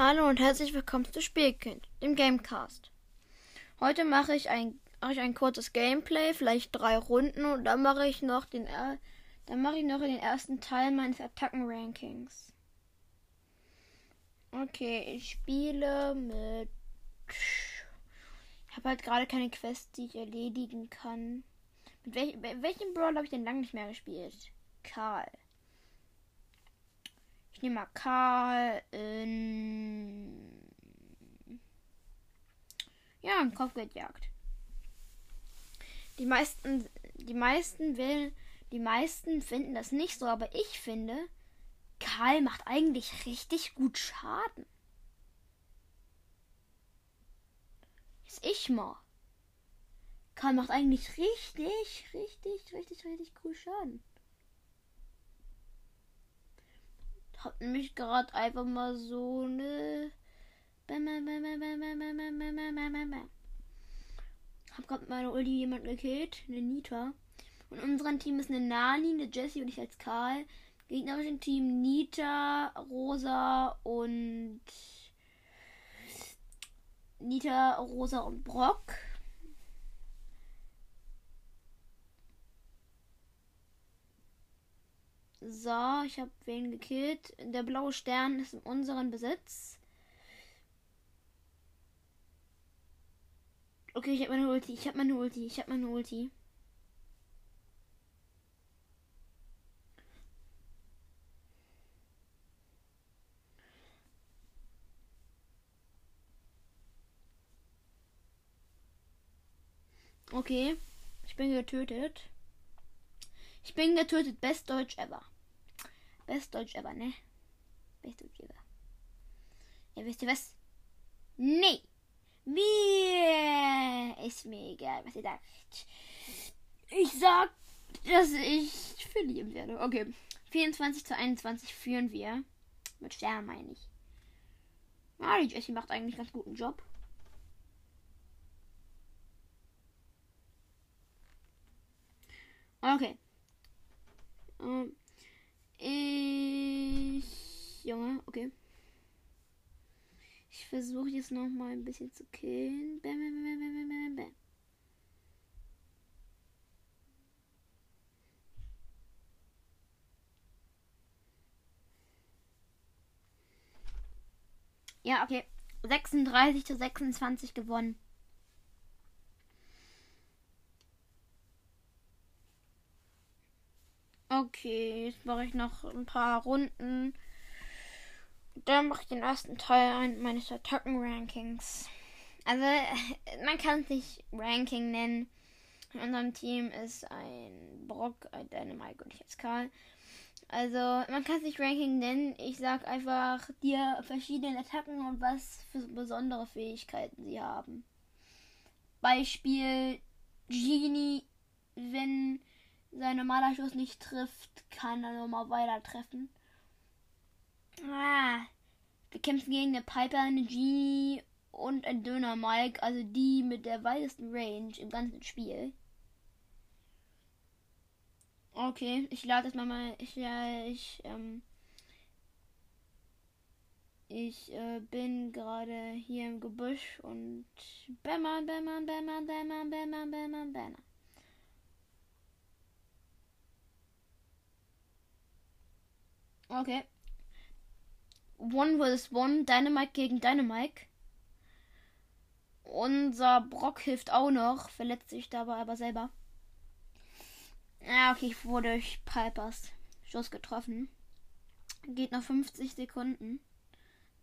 Hallo und herzlich willkommen zu Spielkind, dem Gamecast. Heute mache ich ein, ich ein kurzes Gameplay, vielleicht drei Runden und dann mache ich noch den dann mache ich noch den ersten Teil meines Attacken-Rankings. Okay, ich spiele mit. Ich habe halt gerade keine Quest, die ich erledigen kann. Mit welch, welchem Brawl habe ich denn lange nicht mehr gespielt? Karl. Ich nehme mal Karl in. Ja, in Kopfgeldjagd. Die meisten, die meisten will, die meisten finden das nicht so, aber ich finde, Karl macht eigentlich richtig gut Schaden. Ist ich mal. Karl macht eigentlich richtig, richtig, richtig, richtig cool Schaden. Hab nämlich gerade einfach mal so eine. Hab gerade meine Ulti jemand gekillt, eine Nita. Und unserem Team ist eine Nani, eine Jessie und ich als Karl. Gegnerischen Team Nita, Rosa und Nita, Rosa und Brock. So, ich habe wen gekillt. Der blaue Stern ist in unserem Besitz. Okay, ich habe meine Ulti. Ich habe meine Ulti. Ich habe meine Ulti. Okay, ich bin getötet. Ich bin getötet. Best Deutsch ever. Best Deutsch ever, ne? Best Deutsch ever. Ja, wisst ihr was? Nee. Mir ist mir egal, was ihr sagt. Ich sag, dass ich verlieren werde. Okay. 24 zu 21 führen wir. Mit Stern meine ich. Ja, die Jessie macht eigentlich ganz guten Job. Okay. Ähm, ich. Junge, okay. Ich versuche jetzt noch mal ein bisschen zu killen. Bam, bam, bam, bam, bam, bam. Ja, okay. 36 zu 26 gewonnen. Okay, jetzt mache ich noch ein paar Runden. Dann mache ich den ersten Teil meines Attacken-Rankings. Also, man kann es nicht Ranking nennen. In unserem Team ist ein Brock, ein Dynamite und ich als Karl. Also, man kann es nicht Ranking nennen. Ich sag einfach dir verschiedene Attacken und was für besondere Fähigkeiten sie haben. Beispiel Genie, wenn sein normaler Schuss nicht trifft, kann er nochmal weiter treffen. Ah, wir kämpfen gegen eine Piper, eine Genie und ein Döner Mike, also die mit der weitesten Range im ganzen Spiel. Okay, ich lade das mal mal. Ich, ja, ich, ähm, ich äh, bin gerade hier im Gebüsch und Bämmer, Bämmer, Bämmer, Bämmer, Bämmer, Bämmer, Bämmer. Okay. One vs. One. Dynamite gegen Dynamite. Unser Brock hilft auch noch. Verletzt sich dabei aber selber. Ja, okay, ich wurde durch Pipers Schuss getroffen. Geht noch 50 Sekunden.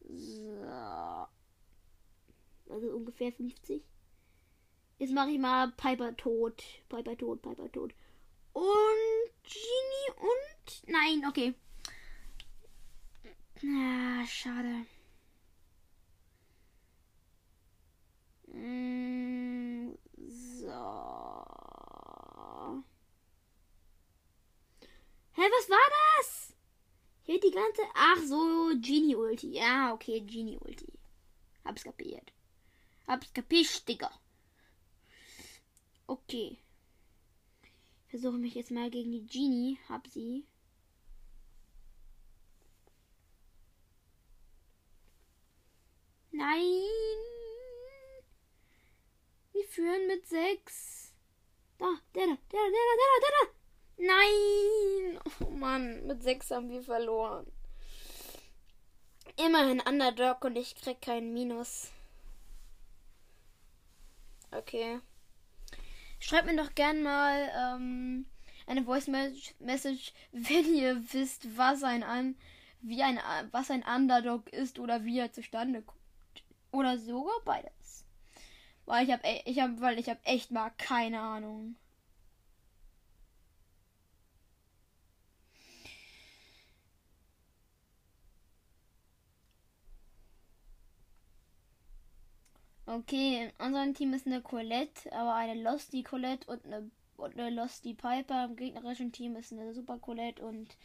So. Also ungefähr 50. Jetzt mache ich mal Piper tot. Piper tot, Piper tot. Und Genie und. Nein, okay. Na, schade. Mm, so. Hä, was war das? Hier die ganze. Ach so, Genie Ulti. Ja, okay, Genie Ulti. Hab's kapiert. Hab's kapiert, Digga. Okay. Versuche mich jetzt mal gegen die Genie. Hab sie. Nein. Wir führen mit sechs. Da, der da, der da, der da, der da, der da. Nein. Oh Mann, mit sechs haben wir verloren. Immerhin Underdog und ich krieg keinen Minus. Okay. Schreibt mir doch gern mal ähm, eine Voice Message, wenn ihr wisst, was ein an wie ein was ein Underdog ist oder wie er zustande kommt oder sogar beides. Weil ich habe ich habe weil ich habe echt mal keine Ahnung. Okay, in unserem Team ist eine Colette, aber eine Losty Colette und eine, und eine Losty Piper. Im gegnerischen Team ist eine Super Colette und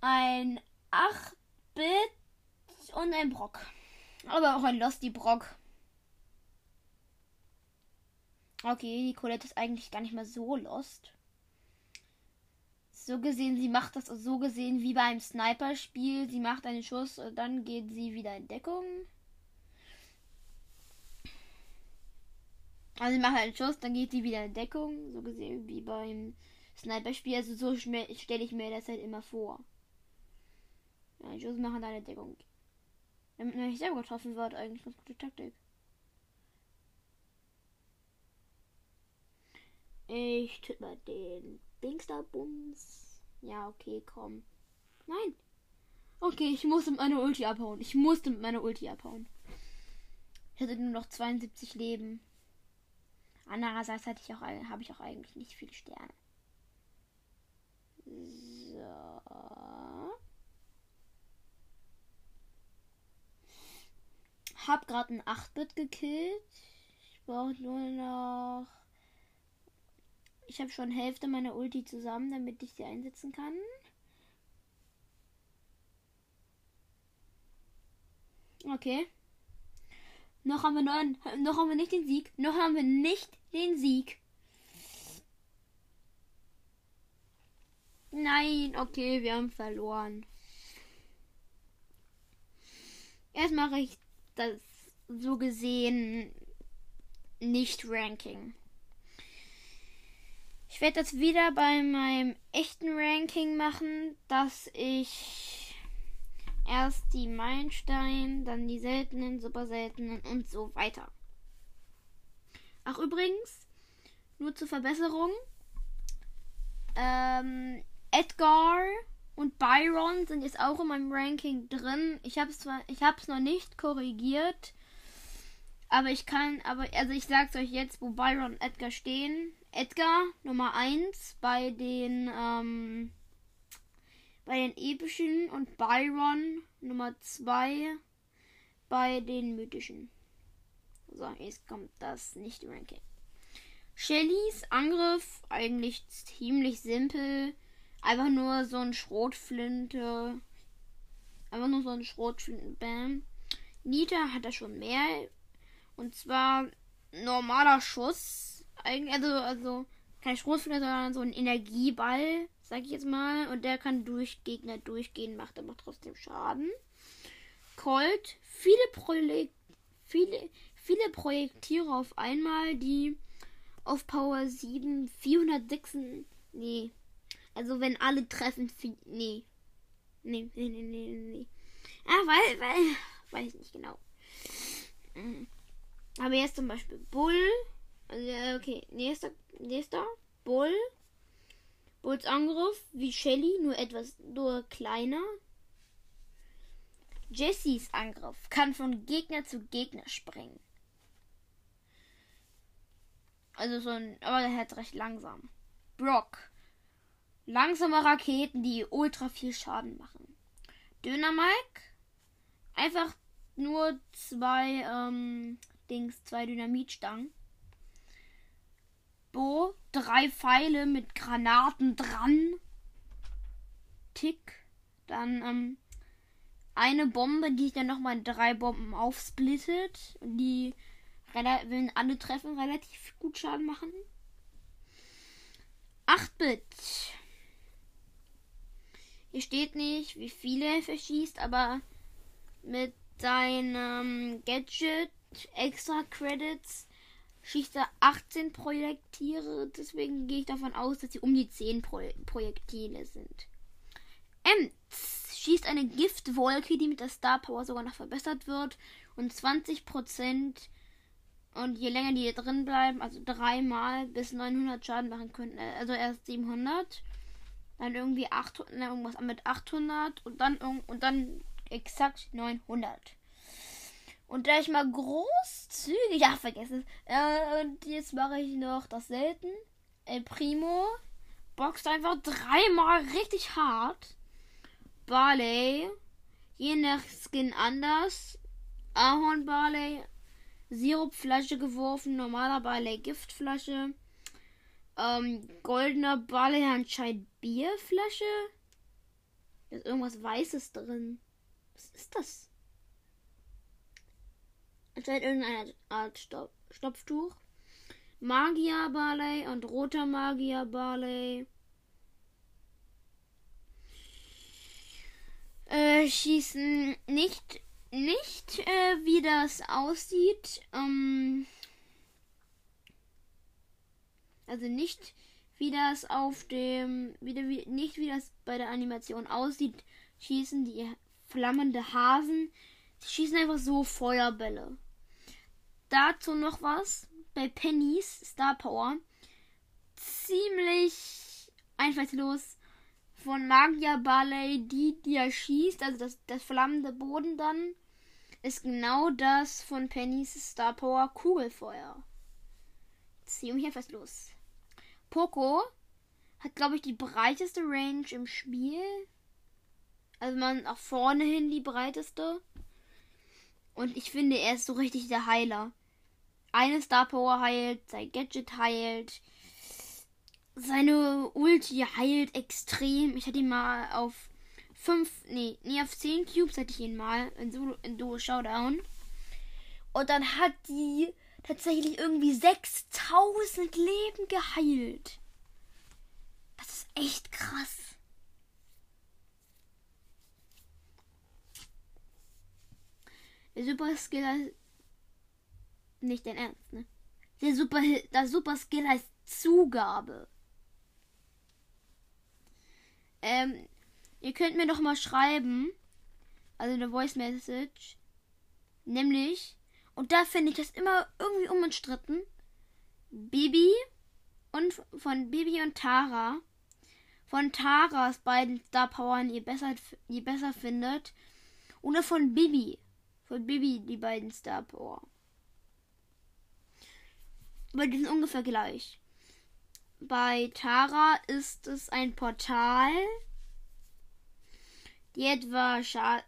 ein 8-Bit und ein Brock. Aber auch ein Losty Brock. Okay, die Colette ist eigentlich gar nicht mal so lost. So gesehen, sie macht das so gesehen wie beim Sniper-Spiel. Sie macht einen Schuss und dann geht sie wieder in Deckung. Also sie macht einen Schuss, dann geht sie wieder in Deckung. So gesehen wie beim Sniper-Spiel. Also so stelle ich mir das halt immer vor. Einen Schuss machen, dann eine Deckung. Damit man nicht selber getroffen wird, eigentlich ganz gute Taktik. Ich tue mal den Dingsterbums. Ja, okay, komm. Nein. Okay, ich musste mit meiner Ulti abhauen. Ich musste mit meiner Ulti abhauen. Ich hatte nur noch 72 Leben. Andererseits hatte ich auch, habe ich auch eigentlich nicht viele Sterne. So. Hab gerade ein 8-Bit gekillt. Ich brauche nur noch. Ich habe schon Hälfte meiner Ulti zusammen, damit ich sie einsetzen kann. Okay. Noch haben wir neun, noch haben wir nicht den Sieg. Noch haben wir nicht den Sieg. Nein, okay, wir haben verloren. Erst mache ich das so gesehen nicht Ranking. Ich werde das wieder bei meinem echten Ranking machen, dass ich erst die Meilenstein, dann die seltenen, super seltenen und so weiter. Ach übrigens, nur zur Verbesserung. Ähm, Edgar und Byron sind jetzt auch in meinem Ranking drin. Ich habe es zwar, ich habe es noch nicht korrigiert, aber ich kann, aber also ich sag's euch jetzt, wo Byron und Edgar stehen. Edgar Nummer 1 bei den ähm, bei den epischen und Byron Nummer 2 bei den mythischen. So, jetzt kommt das nicht Ranking. Shellys Angriff eigentlich ziemlich simpel. Einfach nur so ein Schrotflinte. Einfach nur so ein Schrotflinte. Bam. Nita hat da schon mehr. Und zwar normaler Schuss. Also, also kein Schrotflinte, sondern so ein Energieball, sag ich jetzt mal. Und der kann durch Gegner durchgehen, macht aber trotzdem Schaden. Colt, viele, Projek viele, viele Projektiere auf einmal, die auf Power 7 406. Nee. Also wenn alle treffen. Nee. Nee, nee, nee, nee, nee. Ah, weil, weil. Weiß ich nicht genau. Mhm. Aber jetzt zum Beispiel Bull. Also, okay, nächster, nächster. Bull. Bulls Angriff wie Shelly, nur etwas nur kleiner. Jessys Angriff kann von Gegner zu Gegner springen. Also so ein, aber der hat recht langsam. Brock. Langsame Raketen, die ultra viel Schaden machen. Döner Mike. Einfach nur zwei ähm, Dings, zwei Dynamitstangen. Bo, drei Pfeile mit Granaten dran. Tick. Dann ähm, eine Bombe, die sich dann nochmal in drei Bomben aufsplittet. Die wenn alle treffen, relativ gut Schaden machen. 8-Bit. Hier steht nicht, wie viele er verschießt, aber mit seinem Gadget extra Credits schießt er 18 Projektile. Deswegen gehe ich davon aus, dass sie um die 10 Pro Projektile sind. Ems schießt eine Giftwolke, die mit der Star Power sogar noch verbessert wird. Und 20% und je länger die hier drin bleiben, also dreimal bis 900 Schaden machen können. Äh, also erst 700, dann irgendwie 800, irgendwas mit 800 und dann und dann exakt 900. Und da ich mal großzügig, ja, vergessen. Äh, und jetzt mache ich noch das selten. El Primo boxt einfach dreimal richtig hart. Barley, je nach Skin anders. Ahorn Barley, Sirupflasche geworfen, normaler Barley Giftflasche. Ähm, goldener anscheinend Bierflasche. Da ist irgendwas Weißes drin. Was ist das? Anscheinend irgendeine Art Stop Stopftuch. Magier Barley und roter Magier Barley. Äh, schießen nicht, nicht äh, wie das aussieht. Ähm, also nicht wie das auf dem, wieder wie, nicht wie das bei der Animation aussieht, schießen die flammende Hasen. Sie schießen einfach so Feuerbälle. Dazu noch was. Bei Pennys Star Power. Ziemlich einfallslos von Magier Barley, die, die er schießt, also das, das flammende Boden dann, ist genau das von Pennys Star Power Kugelfeuer. Ziemlich einfallslos. Poco hat, glaube ich, die breiteste Range im Spiel. Also man nach vorne hin die breiteste. Und ich finde, er ist so richtig der Heiler eine Star Power heilt, sein Gadget heilt, seine Ulti heilt extrem. Ich hatte ihn mal auf 5, nee, nee, auf 10 Cubes hatte ich ihn mal in, Solo, in Duo Showdown. Und dann hat die tatsächlich irgendwie 6000 Leben geheilt. Das ist echt krass. Der Super Skill nicht dein Ernst, ne? Der Super, das Super Skill heißt Zugabe. Ähm, ihr könnt mir doch mal schreiben, also eine Voice Message, nämlich, und da finde ich das immer irgendwie unumstritten, Bibi und von Bibi und Tara, von Taras beiden Star Powern ihr besser, ihr besser findet, oder von Bibi, von Bibi die beiden Star Power. Aber die sind ungefähr gleich. Bei Tara ist es ein Portal, die etwa Scha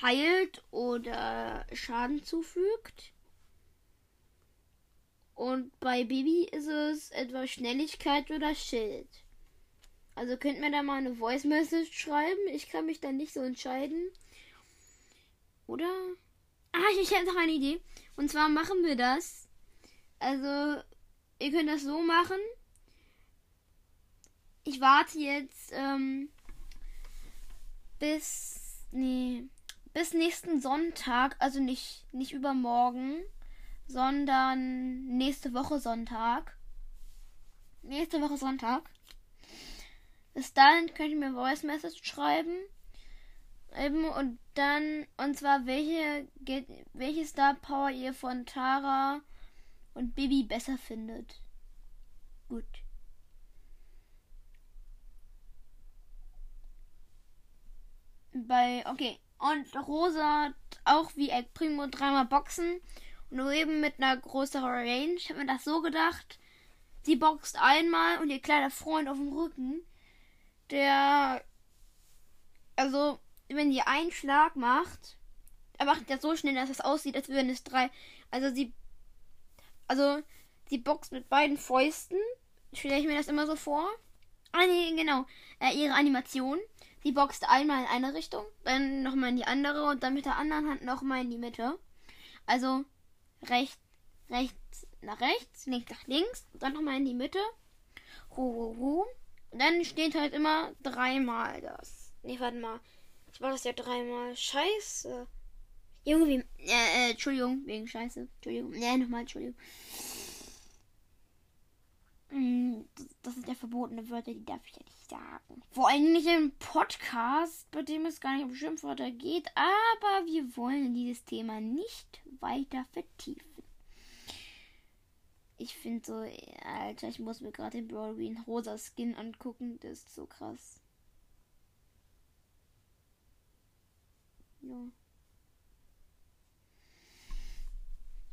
heilt oder Schaden zufügt. Und bei Bibi ist es etwa Schnelligkeit oder Schild. Also könnt mir da mal eine Voice Message schreiben. Ich kann mich da nicht so entscheiden. Oder? Ah, ich habe noch eine Idee. Und zwar machen wir das also, ihr könnt das so machen. Ich warte jetzt ähm, bis nee, bis nächsten Sonntag, also nicht nicht übermorgen, sondern nächste Woche Sonntag. Nächste Woche Sonntag. Bis dahin könnt ihr mir Voice Message schreiben. Eben und dann und zwar welche welche Star Power ihr von Tara und Bibi besser findet. Gut. Bei, okay. Und Rosa auch wie El Primo dreimal boxen. Nur eben mit einer größeren Range. Ich habe mir das so gedacht. Sie boxt einmal und ihr kleiner Freund auf dem Rücken, der, also, wenn sie einen Schlag macht, er macht das so schnell, dass es aussieht, als würden es drei, also sie also, sie boxt mit beiden Fäusten. Stelle ich mir das immer so vor. Ah, nee, genau. Äh, ihre Animation. Sie boxt einmal in eine Richtung, dann nochmal in die andere und dann mit der anderen Hand nochmal in die Mitte. Also rechts, rechts nach rechts, links nach links, dann nochmal in die Mitte. Hu, hu, hu. Und dann steht halt immer dreimal das. Nee, warte mal. Ich war das ja dreimal. Scheiße. Irgendwie, äh, äh, Entschuldigung, wegen Scheiße. Entschuldigung. Nee, nochmal, Entschuldigung. Mm, das sind ja verbotene Wörter, die darf ich ja nicht sagen. Vor allem nicht im Podcast, bei dem es gar nicht um Schimpfwörter geht, aber wir wollen dieses Thema nicht weiter vertiefen. Ich finde so, Alter, ich muss mir gerade den Broadway rosa Skin angucken, das ist so krass. Ja.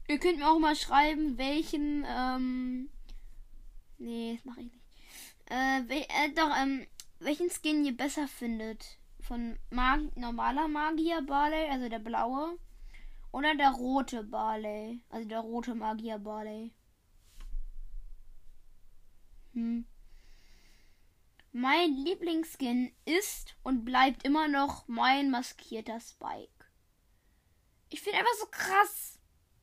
Ihr könnt mir auch mal schreiben, welchen, ähm, nee, das mache ich nicht. Äh, äh, doch, ähm, welchen Skin ihr besser findet. Von Mag normaler Magier Barley, also der blaue. Oder der rote Barley, also der rote Magier Barley. Hm. Mein Lieblingsskin ist und bleibt immer noch mein maskierter Spike. Ich finde einfach so krass.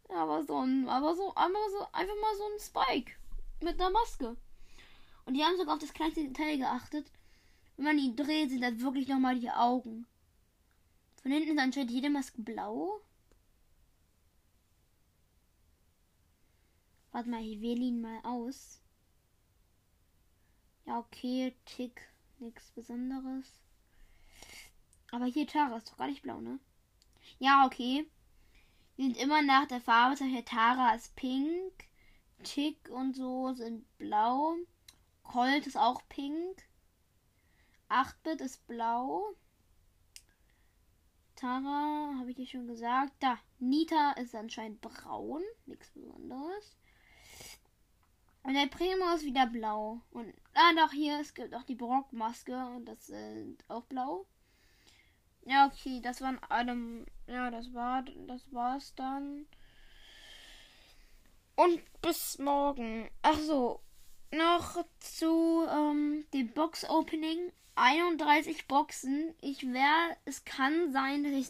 Aber so ein, aber so, einfach so, einfach mal so ein Spike mit einer Maske. Und die haben sogar auf das kleinste Detail geachtet. Wenn man ihn dreht, sind das wirklich nochmal die Augen. Von hinten ist anscheinend jede Maske blau. Warte mal, ich wähle ihn mal aus. Ja, okay, Tick, nichts Besonderes. Aber hier Tara ist doch gar nicht blau, ne? Ja, okay. Die sind immer nach der Farbe. Zum Beispiel Tara ist pink. Tick und so sind blau. Colt ist auch pink. 8-Bit ist blau. Tara, habe ich dir schon gesagt. Da, Nita ist anscheinend braun. Nichts Besonderes. Und der Primo ist wieder blau. Und ah, doch, hier, es gibt auch die Brockmaske. Und das sind auch blau. Ja, okay, das waren alle. Ja, das war das war's dann. Und bis morgen. Ach so, noch zu ähm, dem Box Opening. 31 Boxen. Ich werde, es kann sein, dass ich,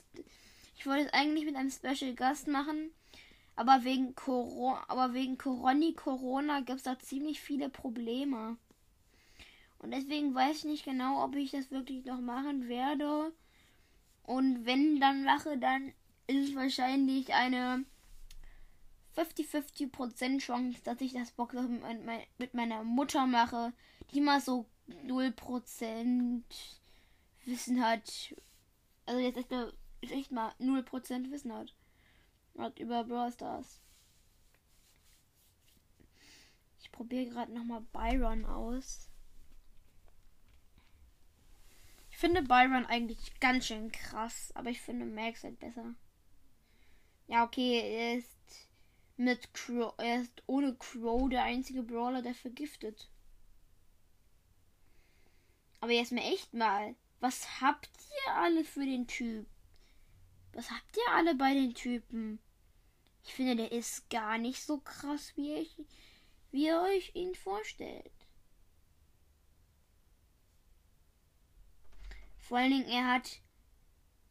ich wollte es eigentlich mit einem Special Gast machen, aber wegen Corona, aber wegen Corona, Corona gibt es da ziemlich viele Probleme. Und deswegen weiß ich nicht genau, ob ich das wirklich noch machen werde. Und wenn dann mache, dann ist es wahrscheinlich eine 50-50% Chance, dass ich das Box mit meiner Mutter mache, die mal so 0% Wissen hat. Also jetzt echt, echt mal 0% Wissen hat. Hat über Brawl Stars. Ich probiere gerade nochmal Byron aus. Ich finde Byron eigentlich ganz schön krass, aber ich finde Max halt besser. Ja, okay, ist mit Crow, er ist ohne Crow der einzige Brawler, der vergiftet. Aber jetzt mal echt mal, was habt ihr alle für den Typ? Was habt ihr alle bei den Typen? Ich finde, der ist gar nicht so krass, wie, ich, wie ihr euch ihn vorstellt. Vor allen Dingen, er hat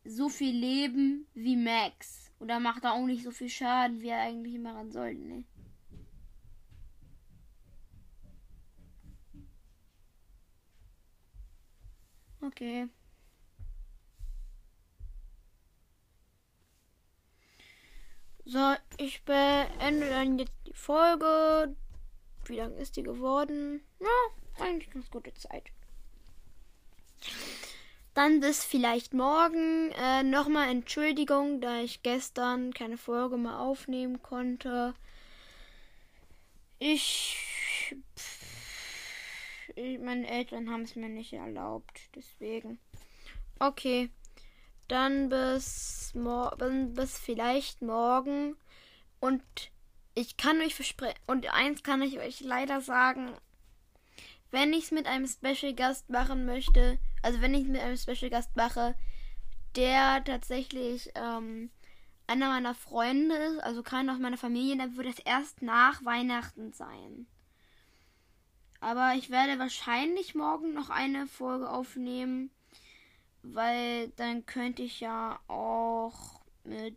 so viel Leben wie Max. Oder macht er auch nicht so viel Schaden, wie er eigentlich machen sollte, ne? Okay. So, ich beende dann jetzt die Folge. Wie lang ist die geworden? Ja, eigentlich ganz gute Zeit. Dann bis vielleicht morgen. Äh, Nochmal Entschuldigung, da ich gestern keine Folge mehr aufnehmen konnte. Ich. ich meine Eltern haben es mir nicht erlaubt. Deswegen. Okay. Dann bis, morgen, bis vielleicht morgen. Und ich kann euch versprechen. Und eins kann ich euch leider sagen. Wenn ich es mit einem Special Gast machen möchte, also wenn ich mit einem Special Gast mache, der tatsächlich ähm, einer meiner Freunde ist, also keiner aus meiner Familie, dann wird es erst nach Weihnachten sein. Aber ich werde wahrscheinlich morgen noch eine Folge aufnehmen, weil dann könnte ich ja auch mit.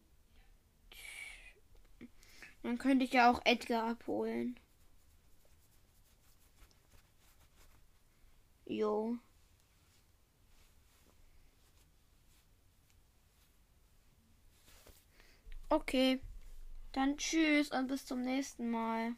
Dann könnte ich ja auch Edgar abholen. Jo. Okay. Dann tschüss und bis zum nächsten Mal.